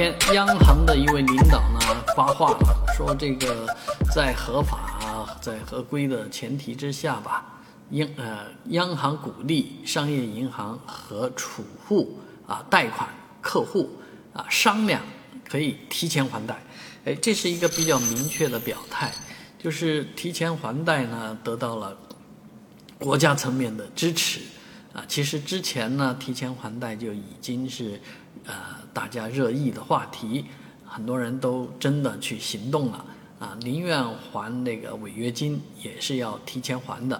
天，央行的一位领导呢发话了，说这个在合法、在合规的前提之下吧，央呃央行鼓励商业银行和储户啊贷款客户啊商量可以提前还贷，哎，这是一个比较明确的表态，就是提前还贷呢得到了国家层面的支持。啊，其实之前呢，提前还贷就已经是，呃，大家热议的话题，很多人都真的去行动了，啊，宁愿还那个违约金，也是要提前还的，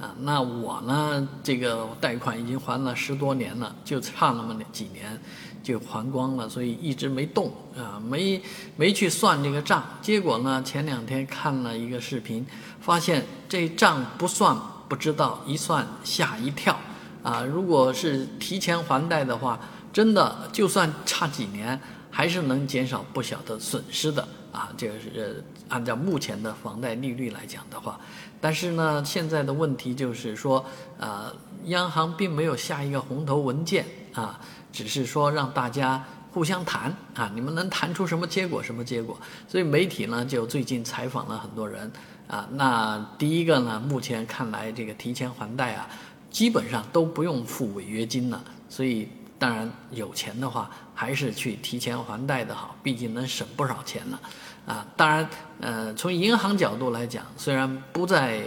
啊，那我呢，这个贷款已经还了十多年了，就差那么几年就还光了，所以一直没动，啊，没没去算这个账，结果呢，前两天看了一个视频，发现这账不算不知道，一算吓一跳。啊，如果是提前还贷的话，真的就算差几年，还是能减少不小的损失的啊。这个是按照目前的房贷利率来讲的话，但是呢，现在的问题就是说，呃，央行并没有下一个红头文件啊，只是说让大家互相谈啊，你们能谈出什么结果，什么结果？所以媒体呢，就最近采访了很多人啊。那第一个呢，目前看来这个提前还贷啊。基本上都不用付违约金了，所以当然有钱的话，还是去提前还贷的好，毕竟能省不少钱呢。啊，当然，呃，从银行角度来讲，虽然不再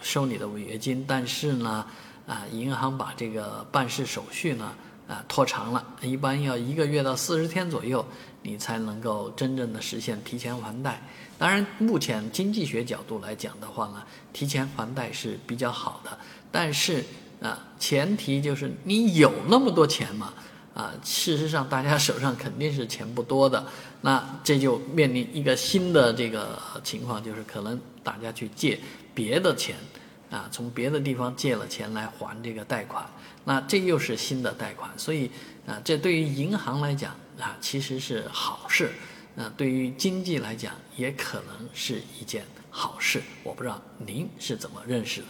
收你的违约金，但是呢，啊，银行把这个办事手续呢，啊，拖长了，一般要一个月到四十天左右，你才能够真正的实现提前还贷。当然，目前经济学角度来讲的话呢，提前还贷是比较好的，但是。啊，前提就是你有那么多钱嘛？啊，事实上大家手上肯定是钱不多的，那这就面临一个新的这个情况，就是可能大家去借别的钱，啊，从别的地方借了钱来还这个贷款，那这又是新的贷款，所以啊，这对于银行来讲啊，其实是好事，啊，对于经济来讲也可能是一件好事。我不知道您是怎么认识的。